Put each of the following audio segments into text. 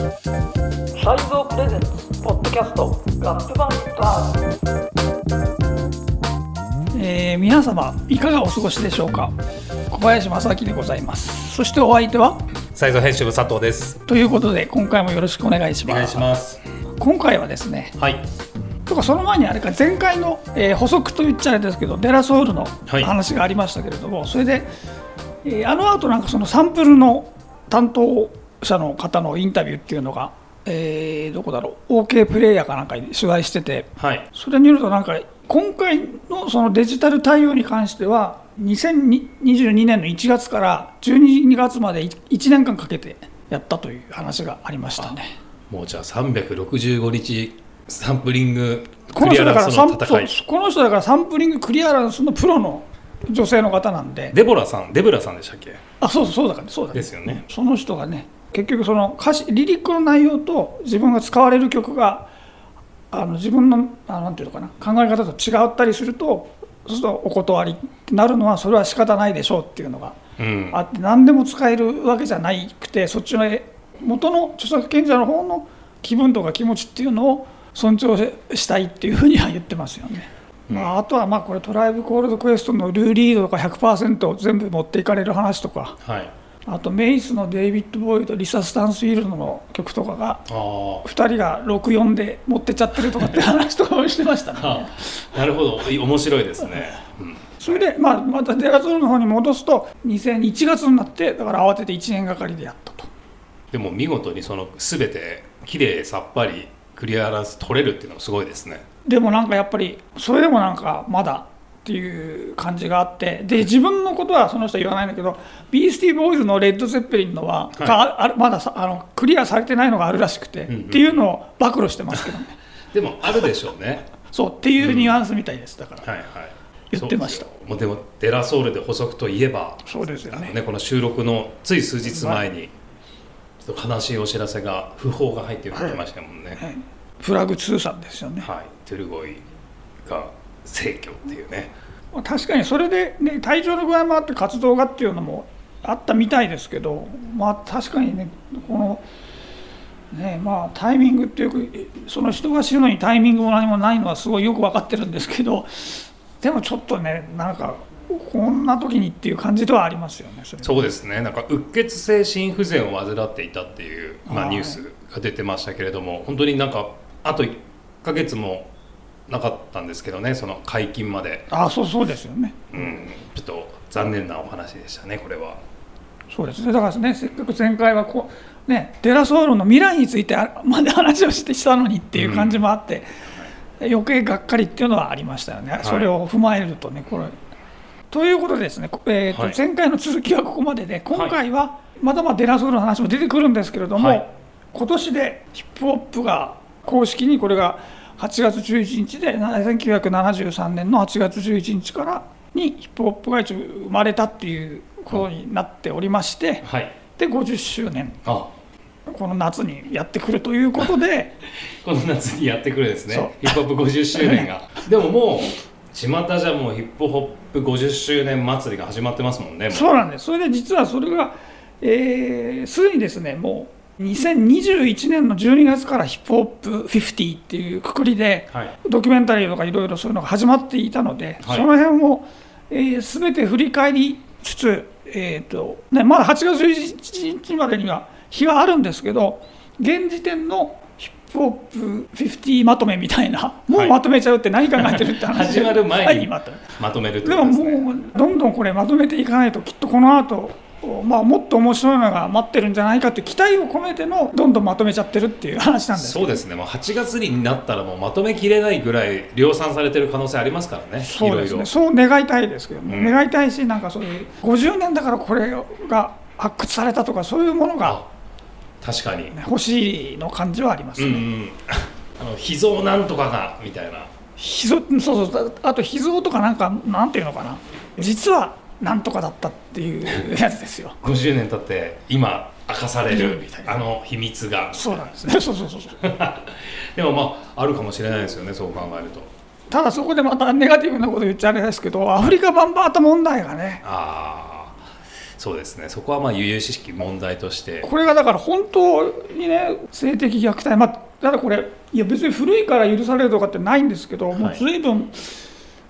サイボープレゼンツポッドキャストガップバンターえー、皆様いかがお過ごしでしょうか？小林正明でございます。そしてお相手は？サイズ編集部佐藤です。ということで今回もよろしくお願いします。お願いします。今回はですねはい。とかその前にあれか前回の、えー補足と言っちゃあれですけどデラソールのはい。話がありましたけれども、それで、えーあの後なんかそのサンプルの担当者の方のインタビューっていうのが、えーどこだろう？OK プレイヤーかなんかに取材しててはい。それによるとなんか今回のそのデジタル対応に関しては2022年の1月から12月まで1年間かけてやったという話がありましたね。もうじゃあ365日サンプリングこのクリアラン人だからサンスの戦いこの人だからサンプリングクリアランスのプロの女性の方なんで。デボラさんデブラさんでしたっけ？あそうそうだからそうだですよね。その人がね結局その歌詞リリックの内容と自分が使われる曲があの自分のあなんていうのかな考え方と違ったりするとそうするとお断りってなるのはそれは仕方ないでしょうっていうのがうん。あって何でも使えるわけじゃないくてそっちの元の著作権者の方の気分とか気持ちっていうのを尊重したいっていうふうには言ってますよね。うん。まあ、あとはまあこれトライブコールドクエストのルーリードとか100%全部持っていかれる話とか。はいあとメイスのデイビッド・ボーイとリサ・スタンスフィールドの曲とかがあー。2人が64で持ってっちゃってるとかって話とかもしてましたね。あなるほど。い面白いですね、うん、それで、まあ、またデラゾールの方に戻すと2001月になってだから慌てて1年がかりでやったと。でも見事にその全て綺麗さっぱりクリアランス取れるっていうのはすごいですね。でもなんかやっぱりそれでもなんかまだっていう感じがあってで自分のことはその人は言わないんだけどビースティーボーイズのレッド・ゼッペリンのは、はい。があるまださあのクリアされてないのがあるらしくて、うんうん。っていうのを暴露してますけどね。でもあるでしょうね。そうっていうニュアンスみたいですだから、はいはい。言ってました。もうでもデラソウルで補足といえばそうですよね。ねこの収録のつい数日前にちょっと悲しいお知らせが訃報が入ってきましたもんね、はい。フラグ2さんですよね、はい、トゥルゴイが逝去っていうね。まあ確かにそれで、ね、体調の具合もあって活動がっていうのもあったみたいですけど、まあ、確かにねこのねまあタイミングっていうかその人が死ぬのにタイミングも何もないのはすごいよく分かってるんですけどでもちょっとねなんかこんな時にっていう感じではありますよねそうですね。なんかうっ血性心不全を患っていたっていう、まあ、はい。ニュースが出てましたけれども本当になんかあと1ヶ月もなかったんですけどねその解禁まで、あそうそうですよね。うん、ちょっと残念なお話でしたねこれは。そうですね。だからねせっかく前回はこうねデラソールの未来についてあ まで話をしてしたのにっていう感じもあって、余計がっかりっていうのはありましたよね、い。それを踏まえるとねこれ。ということでですね、こえーとはい。前回の続きはここまでで今回はまだまだデラソールの話も出てくるんですけれども、はい。今年でヒップホップが公式にこれが8月11日でな1973年の8月11日からにヒップホップが一応生まれたっていうことになっておりまして、はい。で50周年。あ。この夏にやってくるということで。この夏にやってくるですね。ヒップホップ50周年が。でももう巷じゃもうヒップホップ50周年祭りが始まってますもんねそうなんです。それで実はそれがえーすでにですねもう2021年の12月からヒップホップ50っていうくくりではい。ドキュメンタリーとかいろいろそういうのが始まっていたので、はい。その辺を、えー、全て振り返りつつ、えーとね、まだ8月11日までには日があるんですけど現時点のヒップホップ50まとめみたいなもうまとめちゃうって何考えてるって話 始まる前にはい。まとめるってでね。もうどんどんこれまとめていかないときっとこの後まあもっと面白いのが待ってるんじゃないかって期待を込めてのどんどんまとめちゃってるっていう話なんです。そうですね。もう8月になったらもうまとめきれないぐらい量産されてる可能性ありますからね。そうですいろいろねそう願いたいですけどね、うん。願いたいしなんかそういう50年だからこれが発掘されたとかそういうものがあ確かに、欲しいの感じはありますね、うんうん。あの秘蔵なんとかがみたいな。秘蔵そうそう。あと秘蔵とかなんかなんていうのかな。実はなんとかだったっていう やつですよ。50年経って今明かされるみたいな。あの秘密が。そうなんです。ね そうそうそうそう。でもまああるかもしれないですよねそう考えると。ただそこでまたネガティブなこと言っちゃあれですけどアフリカ版バータ問題がね。ああそうですね。そこはまあ悠々しき問題として。これがだから本当にね性的虐待まあただこれいや別に古いから許されるとかってないんですけど、もう随分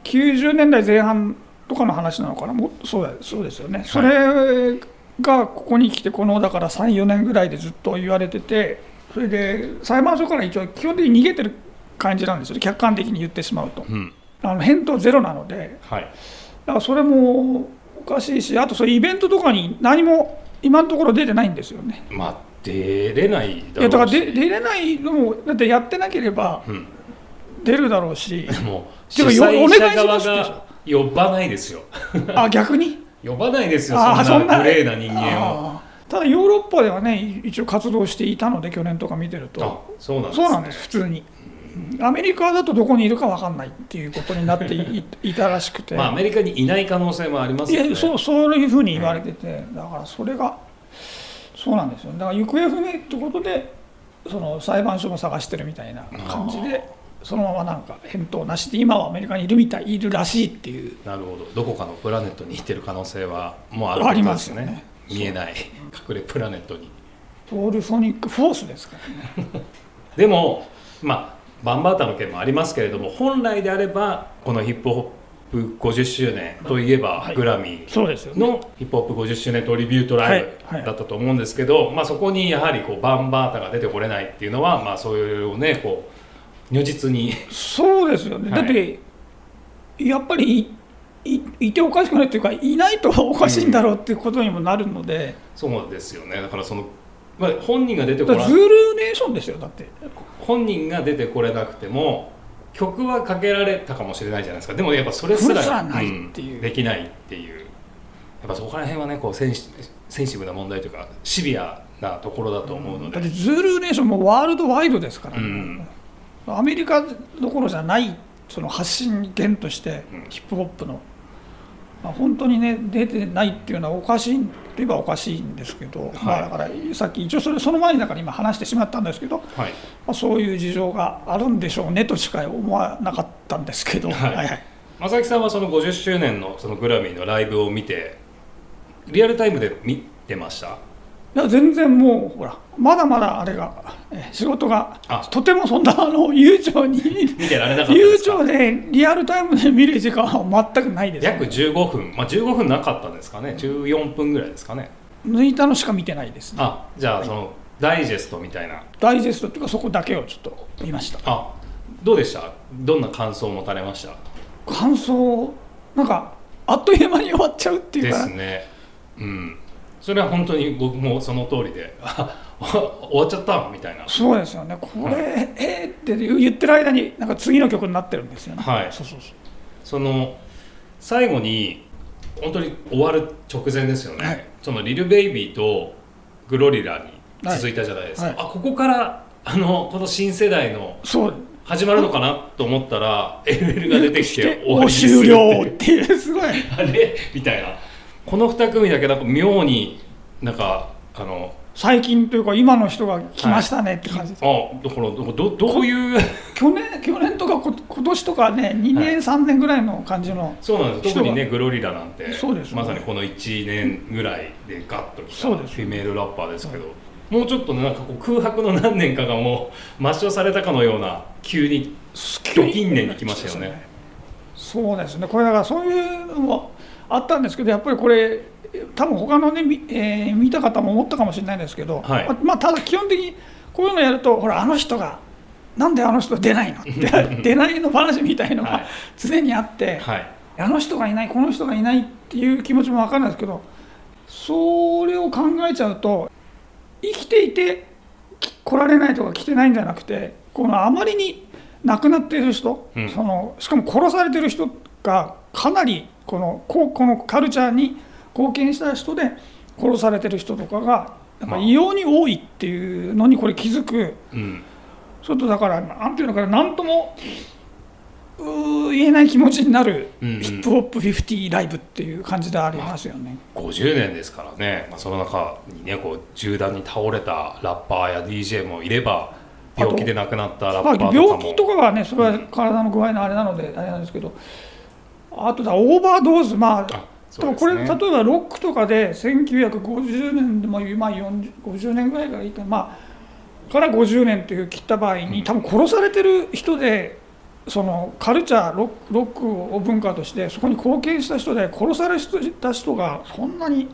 90年代前半とかの話なのかな。もうそうだそうですよね、それがここに来てこのだから34年ぐらいでずっと言われててそれで裁判所から一応基本的に逃げてる感じなんですよ客観的に言ってしまうと、うん。あの返答ゼロなので。はい。だからそれもおかしいしあとそういうイベントとかに何も今のところ出てないんですよね。まあ出れないいやだからだろうしで出れないのもだってやってなければうん。出るだろうし。でも主てかよ催お願い者側しますってが呼ばないですよ。あ逆に？呼ばないですよあそんなグレーな人間を。ただヨーロッパではね一応活動していたので去年とか見てるあとそうなんです、ね、そうなんです普通に。アメリカだとどこにいるか分かんないっていうことになってい いたらしくて、まあアメリカにいない可能性もありますいよね。やそうそういうふうに言われてて、だからそれがそうなんですよ。だから行方不明ってことでその裁判所も探してるみたいな感じでそのままなんか返答なしで今はアメリカにいるみたいいるらしいっていう。なるほど。どこかのプラネットに行ってる可能性はもうあるありますよね。見えない。隠れプラネットに。ポールソニックフォースですからね。でもまあバンバータの件もありますけれども本来であればこのヒップホップ50周年といえば、はい。グラミーのヒップホップ50周年トリビュートライブはい。はい。だったと思うんですけど、まあ、そこにやはりこうバンバータが出てこれないっていうのは、まあ、そういうねこう如実に。そうですよね、はい。だってやっぱりいいいておかしくないっていうかいないとおかしいんだろうっていうことにもなるので、そうですよね。だからその、まあ、本人が出てこだかららズールネーションですよだって。本人が出てこれなくても曲はかけられたかもしれないじゃないですか。でもやっぱそれすらそれすらないっていう。うんできないっていう。やっぱそこら辺はねこうセンシセンシブな問題というかシビアなところだと思うので、だってズールネーションもワールドワイドですから、うんアメリカどころじゃないその発信源としてうん。ヒップホップの、まあ、本当にね出てないっていうのはおかしいといえばおかしいんですけど、まあ、だからさっき一応それその前にだから今話してしまったんですけど、まはい、あ、そういう事情があるんでしょうねとしか思わなかったんですけど、はい。はいはい。正木さんはその50周年のそのグラミーのライブを見てリアルタイムで見てました？いや全然もうほらまだまだあれがえ仕事があ。とてもそんなあの悠長に見てられなかった悠長でリアルタイムで見る時間は全くないです、約15分、まあ、15分なかったんですかね？14分ぐらいですかね？抜いたのしか見てないですね。あじゃあそのダイジェストみたいな。ダイジェストっていうかそこだけをちょっと見ました。あどうでした？どんな感想を持たれました？感想なんかあっという間に終わっちゃうっていうでかすね。うんそれは本当に僕もその通りであ 終わっちゃったみたいな。そうですよね。これ、はい。えーって言ってる間になんか次の曲になってるんですよね。はい。そうそうそう。その最後に本当に終わる直前ですよね、はい。そのリルベイビーとグロリラに続いたじゃないですか、はい。あここからあのこの新世代のそう。始まるのかなと思ったら LL が出てきて 終わりおにする終了っていうすごい。あれ？みたいなこの2組だけなんか妙になんかあの最近というか今の人が来ましたねって感じです、あだからどどどういう？去年去年とかこ今年とかね2年、3年ぐらいの感じのそうなんです。特にねグロリラなんてそうです。よねまさにこの1年ぐらいでガッときたそうです。フィメールラッパーですけどもうちょっとねなんかこう空白の何年かがもう抹消されたかのような急にド近年に来ましたよね。そうですね。これだからそういうのもあったんですけどやっぱりこれ多分他のね、みえー見た方も思ったかもしれないんですけど、はい。ままあ、ただ基本的にこういうのやるとほらあの人がなんであの人出ないの？っ て出ないの話みたいのがはい。常にあって、はい。あの人がいないこの人がいないっていう気持ちも分かるんですけどそれを考えちゃうと生きていてき来られないとか来てないんじゃなくてこのあまりに亡くなっている人、うん。そのしかも殺されてる人がかなりこのこうこのカルチャーに貢献した人で殺されてる人とかがなんか異様に多いっていうのにこれ気づく。うん。ちょっとだから、なんていうのかな、なんともうー言えない気持ちになるうんうん。ヒップホップ50ライブっていう感じでありますよね。50年ですからね、まあ、その中にねこう銃弾に倒れたラッパーや DJ もいれば病気で亡くなったラッパまあ、ーとかも、病気とかはね、それは体の具合のあれなので、あれなんですけど、あとだ、オーバードーズ、まあ、でもこれ、例えばロックとかで1950年でも今40 50年ぐらいがいいかまあから50年という切った場合に多分殺されてる人でそのカルチャーロックロックを文化としてそこに貢献した人で殺された人がそんなに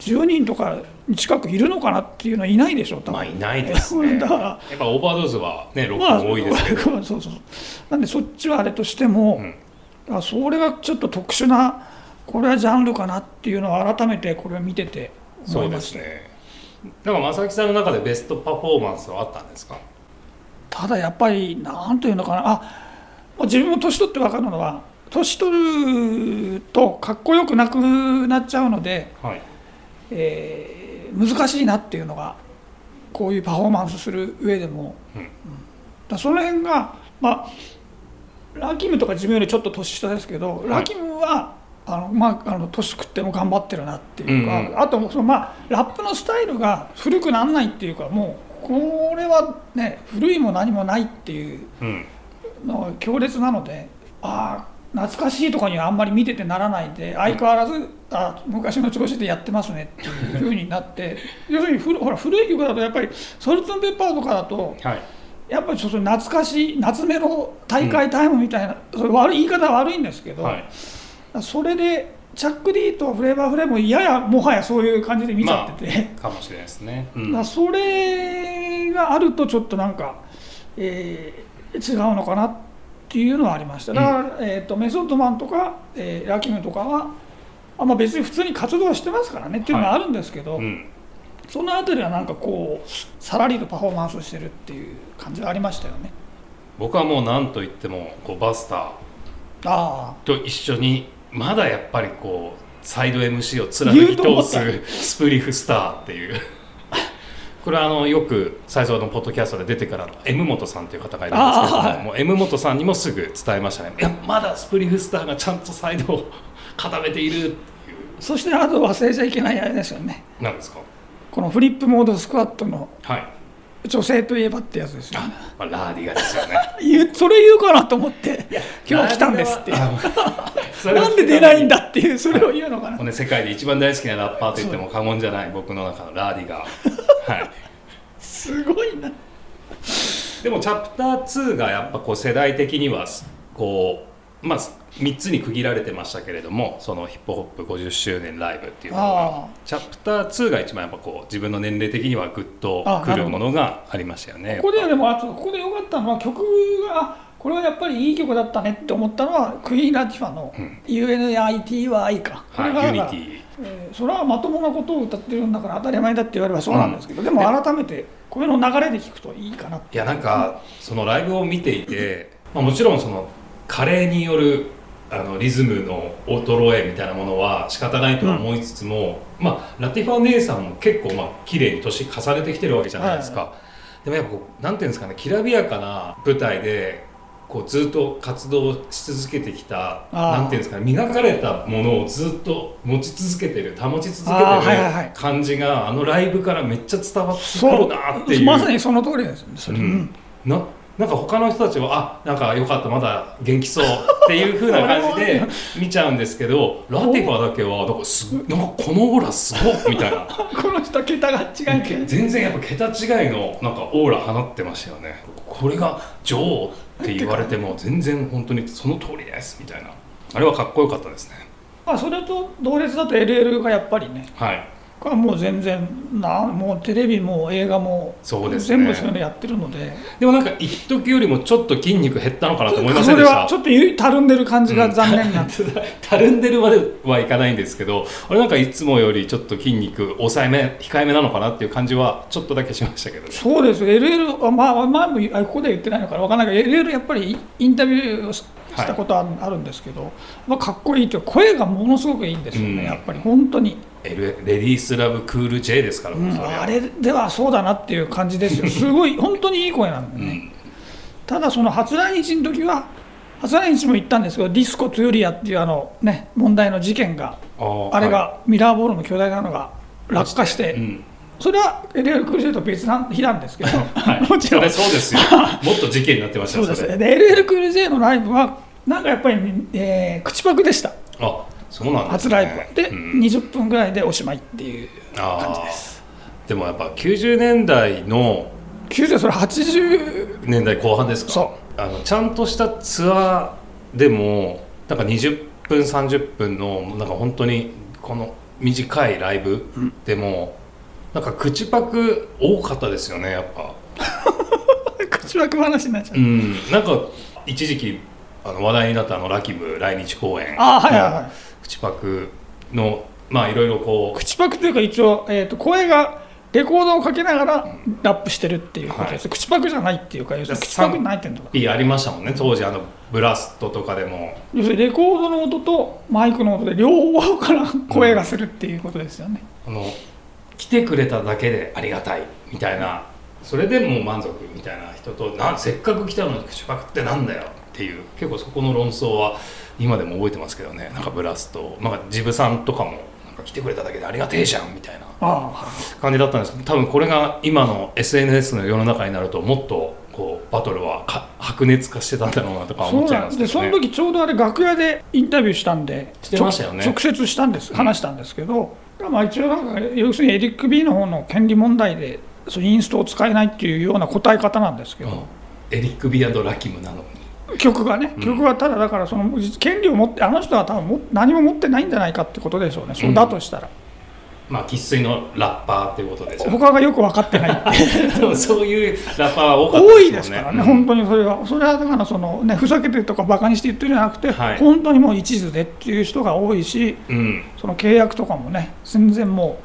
10人とか近くいるのかなっていうのはいないでしょう多分。まあいないですね。だからやっぱオーバードーズはねロックも多いですけど、まあ、そうそう。なんでそっちはあれとしても、うんあそれがちょっと特殊なこれはジャンルかなっていうのを改めてこれを見ててそ思いうました。ですね。だから正木さんの中でベストパフォーマンスはあったんですか？ただやっぱりなんというのかな。あ自分も年取って分かるのは年取るとかっこよくなくなっちゃうので、はい。えー難しいなっていうのがこういうパフォーマンスする上でも、うん。だからその辺がまあラキムとか自分よりちょっと年下ですけど、い。ラキムはあのまああの年食っても頑張ってるなっていうか、うん。うんあとそのまあラップのスタイルが古くならないっていうかもうこれはね古いも何もないっていううん。のが強烈なのでああ懐かしいとかにはあんまり見ててならないで相変わらずあ昔の調子でやってますねっていうふうになって 要するに古ほら古い曲だとやっぱりソルトンペッパーとかだとはいやっぱりちょっと懐かしい夏メロ大会タイムみたいな、それ悪い言い方は悪いんですけど、はい。それでチャック・ディとフレーバー・フレームもややもはやそういう感じで見ちゃってて。かもしれないですね、うだんからそれがあるとちょっとなんか、えー違うのかなっていうのはありました。だから、えー、とメソッドマンとか、えーラキムとかはあ、まあ、別に普通に活動はしてますからねっていうのはあるんですけど、うんそのあたりはなんかこうさらりとパフォーマンスしてるっていう感じはありましたよね。僕はもう何と言ってもこうバスターあと一緒にまだやっぱりこうサイド MC を貫き通すスプリフスターっていう。これはあのよく最初のポッドキャストで出てからの M 本さんという方がいるんですけどももう M 本さんにもすぐ伝えましたね。いやまだスプリフスターがちゃんとサイドを固めているそしてあと忘れちゃいけないあれですよね。なんですか？このフリップモードスクワットのはい女性といえばってやつですよね。まあ、ラーディガですよね それ言うかなと思って今日来たんですって。なんで出ないんだっていうそれを言うのかなもう。ね、世界で一番大好きなラッパーと言っても過言じゃない僕の中のラーディガーはいすごいな。でもチャプター2がやっぱこう世代的にはこうまあ3つに区切られてましたけれどもそのヒップホップ50周年ライブっていうのがあチャプター2が一番やっぱこう自分の年齢的にはグッとあくるものがありましたよね。あここではでもあとここで良かったのは曲があこれはやっぱりいい曲だったねって思ったのはクイーン・ラティファのうん。UNITY か。これがはい、 Unity。えーそれはまともなことを歌ってるんだから当たり前だって言われればそうなんですけど、でも改めてこれの流れで聞くといいかなって。いやなんかそのライブを見ていて、まあ、もちろんその加齢によるあのリズムの衰えみたいなものは仕方ないとは思いつつも、まあ、ラティファお姉さんも結構まあ綺麗に年重ねてきてるわけじゃないですか、でもやっぱこうなんていうんですかねきらびやかな舞台でこうずっと活動し続けてきたなんていうんですかね磨かれたものをずっと持ち続けてる保ち続けてる感じがあのライブからめっちゃ伝わってくそうるなっていう。まさにその通りですよねううん。ん。ななんか他の人たちはあなんかよかったまだ元気そうっていう風な 感じで見ちゃうんですけどラティファだけはなんかすなんかこのオーラすごっみたいな。この人桁が違いて全然やっぱ桁違いのなんかオーラ放ってましたよね。これが女王って言われても全然本当にその通りですみたいな。あれはかっこよかったですね。まあそれと同列だと LL がやっぱりね。はいこれはもう全然なもうテレビも映画もそうですね。全部そういうのやってるので。でもなんか一時よりもちょっと筋肉減ったのかなと思いませそんでした？れはちょっとたるんでる感じが残念な、たるんでるまではいかないんですけど俺なんかいつもよりちょっと筋肉抑えめ控えめなのかなっていう感じはちょっとだけしましたけどね。そうです。LL はまあ前もあここで言ってないのかな。分からないけど LL やっぱりインタビューをしたことはあるんですけど、まあ、かっこいいというか声がものすごくいいんですよね、うん。やっぱり。本当に、レディースラブクール J ですから、うんあれではそうだなっていう感じですよ。すごい本当にいい声なんでね、うん。ただその初来日の時は初来日も言ったんですけどディスコ・トゥーリアっていうあの、ね、問題の事件があれはがミラーボールの巨大なのが落下して、それは LL クルージェと別な日なんですけど、はい、もちろん。それそうですよ。もっと事件になってましたそうですれ。ねで LL クルージェのライブはなんかやっぱり、えー口パクでした。あそうなんですね。初ライブ。はで、うん。20分ぐらいでおしまいっていうあ感じです。ー。でもやっぱ90年代の90それ80年代後半ですか？そあのちゃんとしたツアーでもなんか20分30分のなんか本当にこの短いライブでも、なんか口パク多かったですよねやっぱ。口枠話になっちゃう、うん。なんか一時期あの話題になったあのラキム来日公演。あはいはいはい。口パクのまあいろいろこう。口パクっていうか一応、えー、と声がレコードをかけながらラップしてるっていうことです、口パクじゃないっていうか要するに口パクに入ってるのか P ありましたもんね当時あのブラストとかでも。要するにレコードの音とマイクの音で両方から声がするっていうことですよね、あの来てくれただけでありがたいみたいなそれでもう満足みたいな人となせっかく来たのに口パクってなんだよっていう結構そこの論争は今でも覚えてますけどね。なんかブラストなんかジブさんとかもなんか来てくれただけでありがてえじゃんみたいな感じだったんです。けど多分これが今の SNS の世の中になるともっとこうバトルはか白熱化してたんだろうなとか思っちゃいなんですでますけどね。その時ちょうどあれ楽屋でインタビューしたんでしてましたよね。直直接したんです。話したんですけど、まあ、一応なんか要するにエリック・ビーの方の権利問題でそのインストを使えないっていうような答え方なんですけど、うん。エリック・ビアンド・ラキムなのに。曲がね、うん。曲はただだからその権利を持ってあの人は多分も何も持ってないんじゃないかってことでしょうね、そうだとしたらまあ生粋のラッパーっていうことで他がよく分かってない。そういうラッパーは多かった多いよですからね、うん。本当にそれは、それはだからその、ね、ふざけてとかバカにして言ってるんじゃなくて、はい。本当にもう一途でっていう人が多いし、うん。その契約とかもね、全然も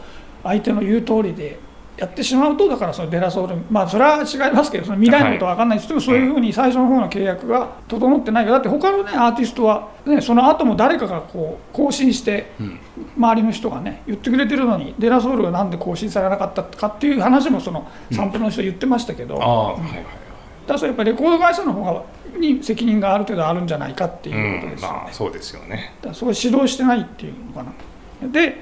う相手の言う通りでやってしまうと、だからそのデラソール、まあそれは違いますけど、その未来のことは分かんない。ですけど、そういうふうに最初の方の契約が整ってないから、だって他のね、アーティストは、ね、その後も誰かがこう更新して、うん周りの人がね言ってくれてるのにデラソールがなんで更新されなかったかっていう話もそのサンプルの人言ってましたけど、ああはいはいはい。だからやっぱりレコード会社の方がに責任がある程度あるんじゃないかっていうことうんですよね。まあそうですよね。だからそこ指導してないっていうのかな。で、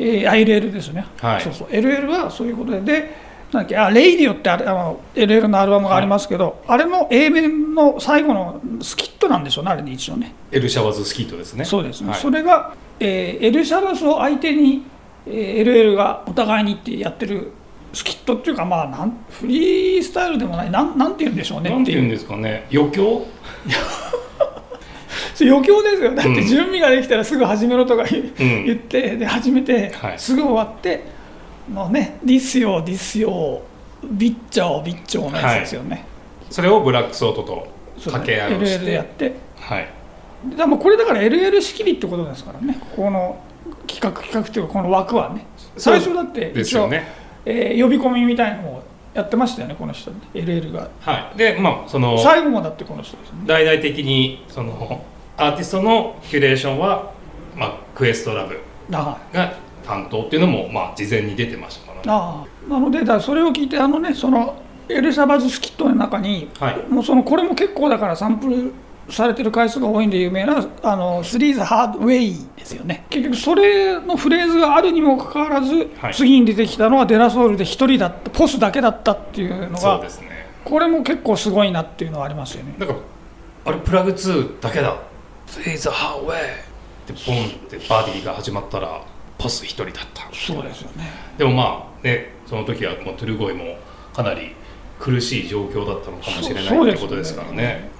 えー、LL ですね、はい。そうそう。LL はそういうことで。でなんだっけあレイディオってあの LL のアルバムがありますけど、あれの A 面の最後のスキットなんでしょうねあれね一応ね。 El Shabazz スキットですね。そうですね、はい。それが、えー El Shabazz を相手に、えー LL がお互いにってやってるスキットっていうかまあなんフリースタイルでもないなんなんて言うんでしょうねっていう。なんて言うんですかね。余興？余興ですよ。だっうん。て準備ができたらすぐ始めろとか言,、ってで始めて、はい。すぐ終わってのね「ディスよディスよビッチャオビッチョ」のやつですよね、それをブラックソートと掛け合いをし LL でやてって。はい。ででもこれだから LL 仕切りってことですからね。この企画企画っていうかこの枠はね。最初だって一応、ですよね。えー呼び込みみたいのをやってましたよねこの人。LL が。はい。でまあその最後もだってこの人ですよね。大々的にそのアーティストのキュレーションは、まあ、クエストラブあが担当っていうのも、まあ、事前に出てましたから。ねあ。なのでだそれを聞いてあのねそのエルシャバズスキットの中にはい。もうそのこれも結構だからサンプルされてる回数が多いんで有名なあのスリーズハードウェイですよね。結局それのフレーズがあるにもかかわらず、はい。次に出てきたのはデラソウルで1人だったポスだけだったっていうのがそうですね。これも結構すごいなっていうのはありますよね。なんかあれプラグ2だけだ「Way」でボンってバディが始まったらポス一人だった。そうですよね。でもまあねその時はもうトゥルゴイもかなり苦しい状況だったのかもしれないってことですからね。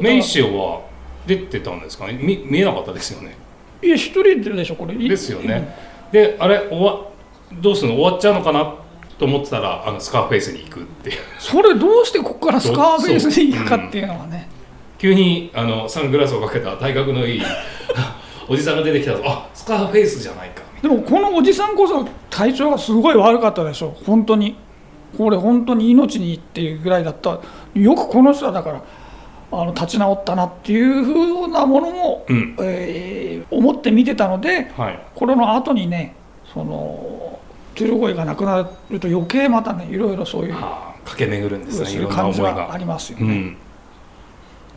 メイシオは出てたんですかね？見見えなかったですよね。いや一人でしょこれ。ですよね。であれ終わどうするの？終わっちゃうのかな？と思ってたらあのスカーフェイスに行くっていう。それどうしてここからスカーフェイスに行くかっていうのはね急にあのサングラスをかけた体格のいい おじさんが出てきたらあスカーフェイスじゃないか。みでもこのおじさんこそ体調がすごい悪かったでしょ本当に。これ本当に命にっていうぐらいだった。よくこの人はだからあの立ち直ったなっていうふうなものも、うん。えー思って見てたのではい。これの後にねそのトゥルゴイが亡くなると余計またねいろいろそういう駆け巡るんですね。いろんな思い感じはあがりますよね。うん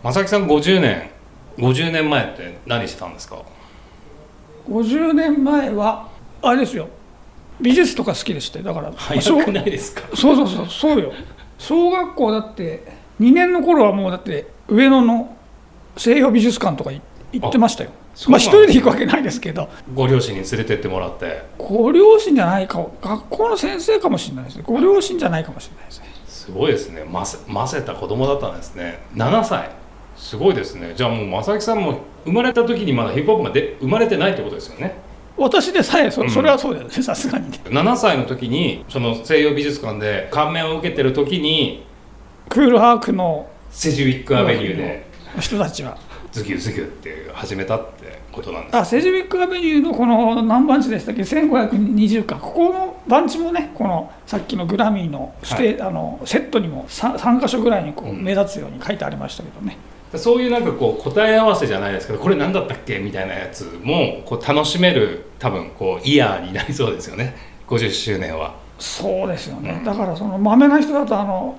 正木さん50年50年前って何してたんですか？50年前はあれですよ。美術とか好きでしてだから。小早くないですか？そうそうそうそうよ。小学校だって2年の頃はもうだって上野の西洋美術館とかい行ってましたよ。まあ一人で行くわけないですけど。ご両親に連れてってもらって。ご両親じゃないか学校の先生かもしれないですね。ご両親じゃないかもしれないですね。すごいですね。ませませた子供だったんですね。7歳すごいですね。じゃあもう正木さんも生まれた時にまだヒップホップがで生まれてないってことですよね。私でさえそうん。それはそうですね。さすがに。ね7歳の時にその西洋美術館で感銘を受けてる時にクールハークのセジウィックアベニューで人たちは。ズキュズキュって始めたってことなんです。あセジウィックアベニューのこの何番地でしたっけ？1520か。ここの番地もねこのさっきのグラミーのステ、あのセットにも 3, 3箇所ぐらいにこううん。目立つように書いてありましたけどね、そういうなんかこう答え合わせじゃないですけどこれ何だったっけみたいなやつもこう楽しめる多分こうイヤーになりそうですよね。50周年は。そうですよね、うんだからそのまめな人だとあの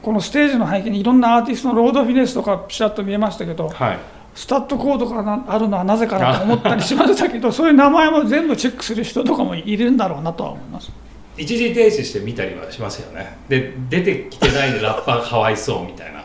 このステージの背景にいろんなアーティストのロードフィネスとかピシャッと見えましたけどはい。スタッドコードがなあるのはなぜかなと思ったりしましたけどそういう名前も全部チェックする人とかもいるんだろうなとは思います。一時停止して見たりはしますよね。で出てきてないラッパーかわいそうみたいな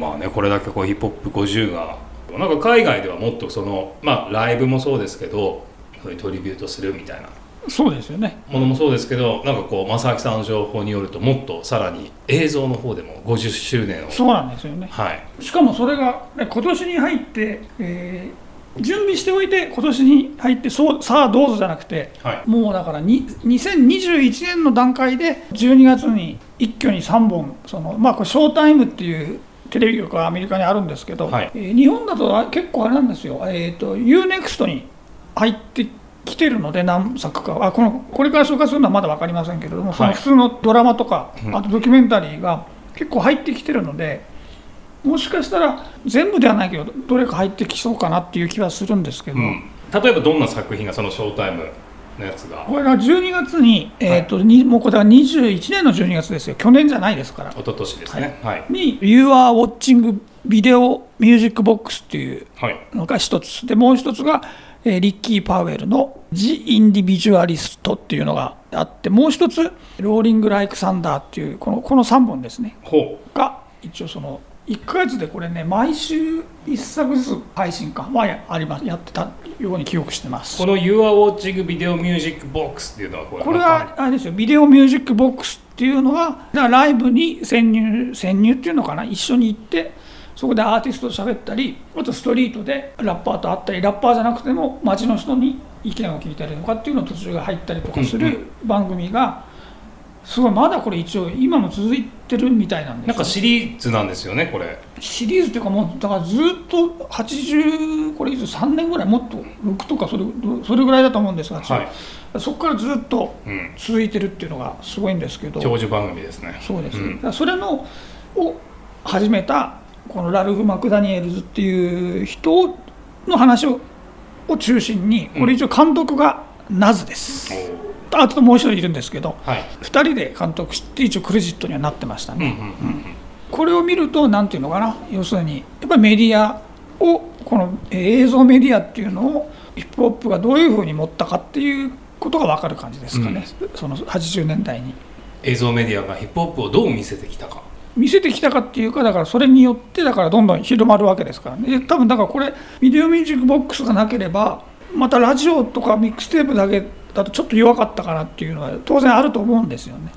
まあねこれだけこうヒップホップ50がなんか海外ではもっとそのまあライブもそうですけどそういうトリビュートするみたいな。そうですよね。ものもそうですけどなんかこう正明さんの情報によるともっとさらに映像の方でも50周年を。そうなんですよね。はい。しかもそれがね今年に入って、えー準備しておいて今年に入ってそうさあどうぞじゃなくてはい。もうだからに2021年の段階で12月に一挙に3本そのまあこれショータイムっていうテレビ局がアメリカにあるんですけど、はい。えー日本だとあ結構あれなんですよ、えー、と UNEXT に入ってきてるので何作か。あこのこれから紹介するのはまだ分かりませんけれども、その普通のドラマとか、うん。あとドキュメンタリーが結構入ってきてるのでもしかしたら全部ではないけどどれか入ってきそうかなっていう気はするんですけど、うん、例えばどんな作品がそのショータイムのやつが。これが12月に、えーとにもうこれは21年の12月ですよ。去年じゃないですから。一昨年ですね。はい。に「You are watching video music box」っていうはい。のが一つ。でもう一つが、えーリッキー・パウエルの「The Individualist」っていうのがあってもう一つ「ローリング・ライク・サンダー」っていうこのこの3本ですね。ほが一応その1ヶ月でこれね毎週1作ずつ配信かはやありますやってたように記憶してます。うこの You are watching video music box っていうのはこれ。これはあれですよビデオミュージックボックスっていうのはライブに潜入潜入っていうのかな一緒に行ってそこでアーティストと喋ったりあとストリートでラッパーと会ったりラッパーじゃなくても街の人に意見を聞いたりとかっていうのを途中が入ったりとかする番組がすごいまだこれ一応今も続いてるみたいなんでなんかシリーズなんですよねこれ。シリーズっていうかもうだからずっと80これいつ3年ぐらいもっと6とかそれそれぐらいだと思うんですが、はい、そこからずっとうん、続いてるっていうのがすごいんですけど。長寿番組ですね。そうです、うん。それのを始めたこのラルフ・マクダニエルズっていう人の話をを中心にこれ一応監督がナズです、おーあともう一人いるんですけどはい。2人で監督して一応クレジットにはなってましたうんうんね、うん。これを見ると何ていうのかな？要するにやっぱりメディアをこのえー映像メディアっていうのをヒップホップがどういうふうに持ったかっていうことが分かる感じですかね、その80年代に。映像メディアがヒップホップをどう見せてきたか。見せてきたかっていうかだからそれによってだからどんどん広まるわけですからね。で多分だからこれビデオミュージックボックスがなければまたラジオとかミックステープだけだとちょっと弱かったかなっていうのは当然あると思うんですよね。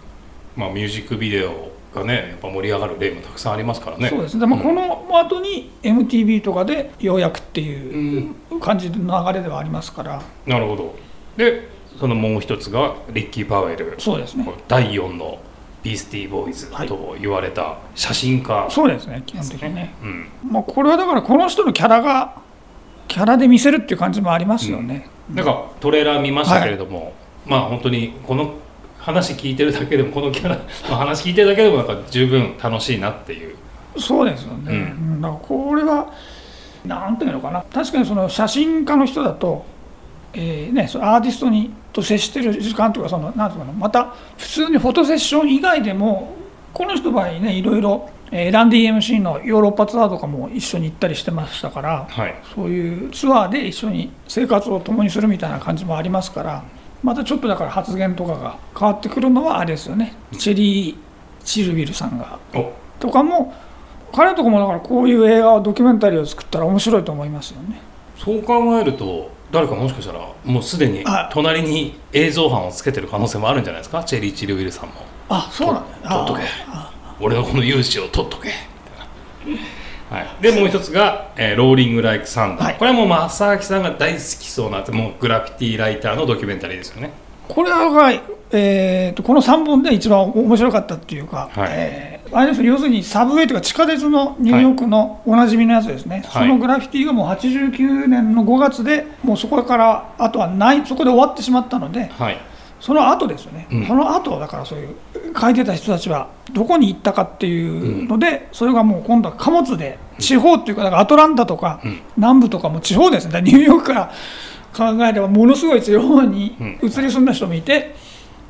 まあミュージックビデオがねやっぱ盛り上がる例もたくさんありますからね。そうですね、まあ、ん。この後に MTV とかでようやくっていう感じの流れではありますから。なるほど。でそのもう一つがリッキー・パウエル。そうですね。第4のビースティーボーイズと言われた写真家。そうですね基本的にね、うん。まあ、これはだからこの人のキャラがキャラで見せるっていう感じもありますよね、なんかトレーラー見ましたけれども、まあ本当にこの話聞いてるだけでもこのキャラの話聞いてるだけでもなんか十分楽しいなっていう。そうですよね、うん。うん。だからこれはなんていうのかな。確かにその写真家の人だと、えーね、そのアーティストにと接してる時間とかそのなんていうのかな。また普通にフォトセッション以外でもこの人の場合ねいろいろ、えーランディ MC のヨーロッパツアーとかも一緒に行ったりしてましたからはい。そういうツアーで一緒に生活を共にするみたいな感じもありますからまたちょっとだから発言とかが変わってくるのはあれですよね。チェリー・チルビルさんが。おとかも彼とかもだからこういう映画ドキュメンタリーを作ったら面白いと思いますよね。そう考えると誰かもしかしたらもうすでにはい。隣に映像班をつけてる可能性もあるんじゃないですか？チェリー・チルウィルさんもあそうなんだ取っとけ。あ俺のこの勇姿を取っとけ。はい、でもう一つが、えーローリング・ライク・サンダー」はい。これはもう正明さんが大好きそうなもうグラフィティライターのドキュメンタリーですよね。これは、えー、とこの3本で一番面白かったっていうか、はい。えーあれです。要するにサブウェイというか地下鉄のニューヨークのおなじみのやつですね、はい。そのグラフィティがもう89年の5月でもうそこからあとはないそこで終わってしまったのではい。その後ですよね、うん。その後だからそういう書いてた人たちはどこに行ったかっていうので、それがもう今度は貨物で地方っていうかアトランタとかうん。南部とかも地方ですね。ニューヨークから考えればものすごい地方に移り住んだ人もいて、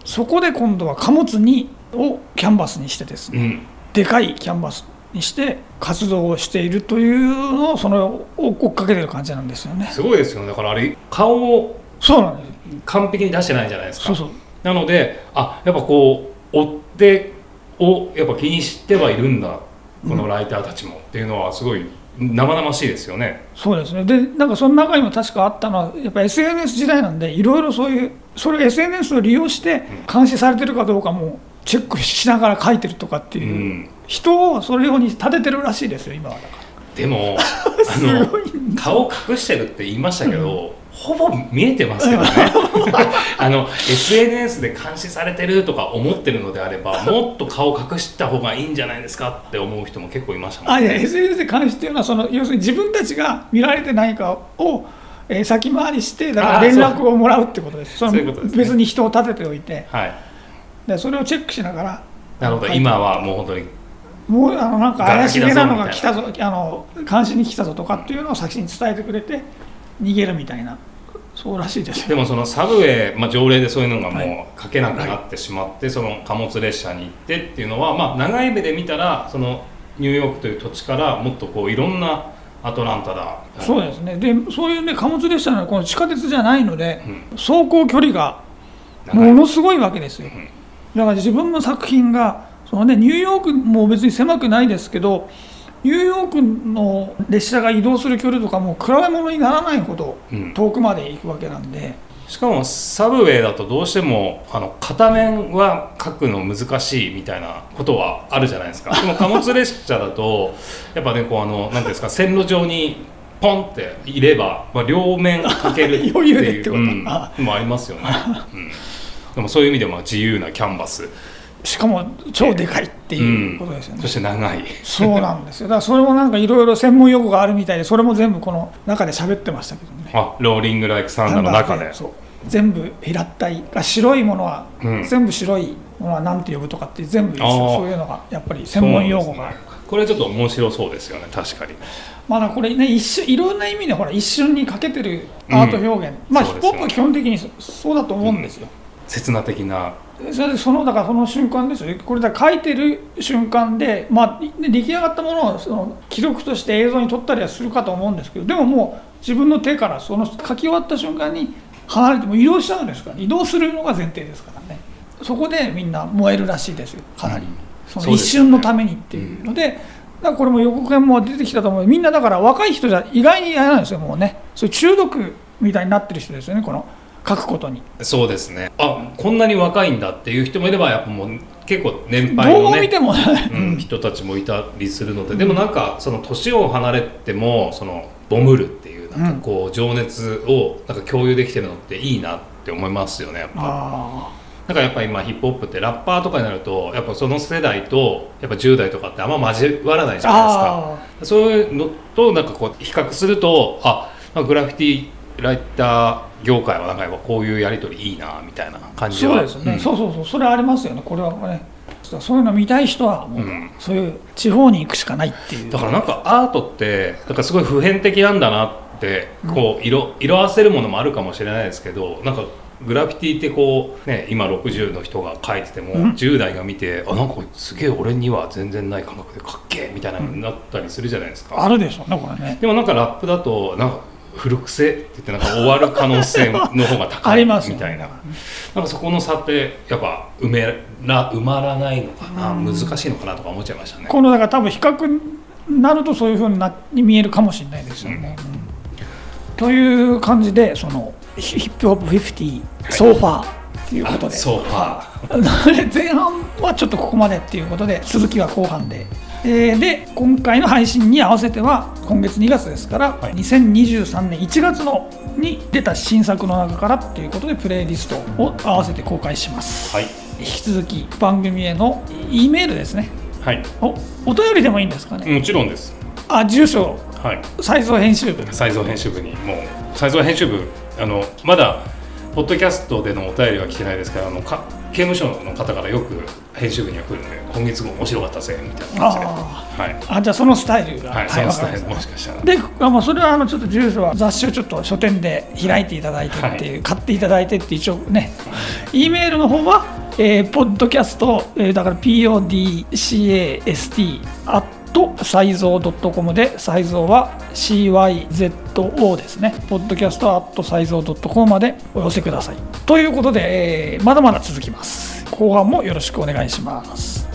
そこで今度は貨物にをキャンバスにしてですね、うん。でかいキャンバスにして活動をしているというのをその追っかけてる感じなんですよね。すごいですよね。だからあれ顔をそうなんです。完璧に出してないじゃないですか。なのであやっぱこう追ってをやっぱ気にしてはいるんだこのライターたちもっていうのはすごい生々しいですよね。そうですね。でなんかその中にも確かあったのはやっぱ SNS 時代なんでいろいろそういうそれを SNS を利用して監視されてるかどうかもチェックしながら書いてるとかってういう、ん、人をそれ用に立ててるらしいですよ今はだかでもあ ごいの顔隠してるって言いましたけど、ほぼ見えてますけどね。あの SNS で監視されてるとか思ってるのであれば もっと顔隠した方がいいんじゃないですかって思う人も結構いましたもんあいや SNS で監視っていうのはその要するに自分たちが見られてないかを、えー先回りしてだからあ連絡をもらうってことです。そ別に人を立てておいて。はい。でそれをチェックしながら。なるほど。今はもう本当にもうあのなんか怪しげなのが来たガぞあの監視に来たぞとかっていうのを先に伝えてくれて逃げるみたいな。そうらしいですよでもそのサブウェイ、まあ、条例でそういうのがはい。もう書けなくなってしまって、その貨物列車に行ってっていうのは、まあ、長い目で見たらそのニューヨークという土地からもっとこういろんなアトランタだ。そうですね。でそういうね貨物列車のこの地下鉄じゃないのでうん。走行距離がものすごいわけですよ。ん。だから自分の作品がその、ね、ニューヨークも別に狭くないですけどニューヨークの列車が移動する距離とかも比べ物にならないほどうん。遠くまで行くわけなんで、しかもサブウェイだとどうしてもあの片面は書くの難しいみたいなことはあるじゃないですか。でも貨物列車だとやっぱねこうあのなんていうんですか線路上にポンっていれば、まあ、両面書けるっていう 余裕でってこと。うん もありますよね、うん、でもそういう意味でも自由なキャンバスしかも超でかいっていうことですよね。そして長い。そうなんですよ。だからそれもなんかいろいろ専門用語があるみたいで、それも全部この中で喋ってましたけどね。あローリング・ライク・サンダーの中で。そう。全部平たいが白いものは、うん。全部白いものは何て呼ぶとかって全部そういうのがやっぱり専門用語が、そうなんですね。これちょっと面白そうですよね確かに。まだこれね一瞬いろんな意味でほら一瞬にかけてるアート表現、まあヒそうですよップホップは基本的にそそうだと思うんですよ。刹那的なそれでそのだからその瞬間ですよ。これだ書いてる瞬間で、まあ、で出来上がったものをその記録として映像に撮ったりはするかと思うんですけどでももう自分の手からその書き終わった瞬間に離れても移動しちゃうんですから移動するのが前提ですからね。そこでみんな燃えるらしいですよ。かなり、うん。その一瞬のためにっていうので、だからこれも予告編も出てきたと思う。みんなだから若い人じゃ意外にあれなんですよもうね。そういう中毒みたいになってる人ですよねこの書くことに。そうですねあこんなに若いんだっていう人もいればやっぱもう結構年配のねどう見てもね、うん、人たちもいたりするのででもなんかその年を離れてもそのボムるっていうなんかこう情熱をなんか共有できてるのっていいなって思いますよねやっぱ。あなんかやっぱり今ヒップホップってラッパーとかになるとやっぱその世代とやっぱ10代とかってあんま交わらないじゃないですか。あそういうのとなんかこう比較するとあグラフィティライター業界はなんかやっぱこういうやり取りいいなみたいな感じは。そうですね、ん。そうそうそう。それありますよねこれは。ねそういうの見たい人はもう、うん。そういう地方に行くしかないっていう。だからなんかアートってなんかすごい普遍的なんだなってこう色色あせるものもあるかもしれないですけどなんかグラフィティってこうね今60の人が描いてても、うん。10代が見てあなんかすげえ俺には全然ない感覚でかっけえみたいなのになったりするじゃないですか、あるでしょうねこれね。でもなんかラップだとなんか古癖って言ってなんか終わる可能性の方が高あいみたいな。なんかそこの差ってやっぱ埋めら埋まらないのかな、うん。難しいのかなとか思っちゃいましたね。このだから多分比較になるとそういうふうになに見えるかもしれないですよね、うん。という感じでそのヒヒップホップ50ソーファーっていうことで、あソファ 前半はちょっとここまでっていうことで続きは後半で。えーで今回の配信に合わせては今月2月ですから、はい。2023年1月のに出た新作の中からっていうことでプレイリストを合わせて公開します、はい。引き続き番組への E メールですね。はい。おお便りでもいいんですかね、もちろんです。あ住所。はい。再造編集部。再造編集部に。もう再造編集部あのまだポッドキャストでのお便りは来てないですからあのか刑務所の方からよく編集部には来るんで今月も面白かったぜみたいな感じで。あはい、あじゃあそのスタイルが、はい、そのスタイルもしかしたら。たであまあそれはあのちょっと住所は雑誌をちょっと書店で開いていただいてっていう、買っていただいてって一応ね E メールの方は、えー、ポッドキャスト、えーだから PODCAST アットサイゾー .com でサイゾーは CYZO ですね。ポッドキャストアットサイゾー .com までお寄せください。ということで、えーまだまだ続きます。後半もよろしくお願いします。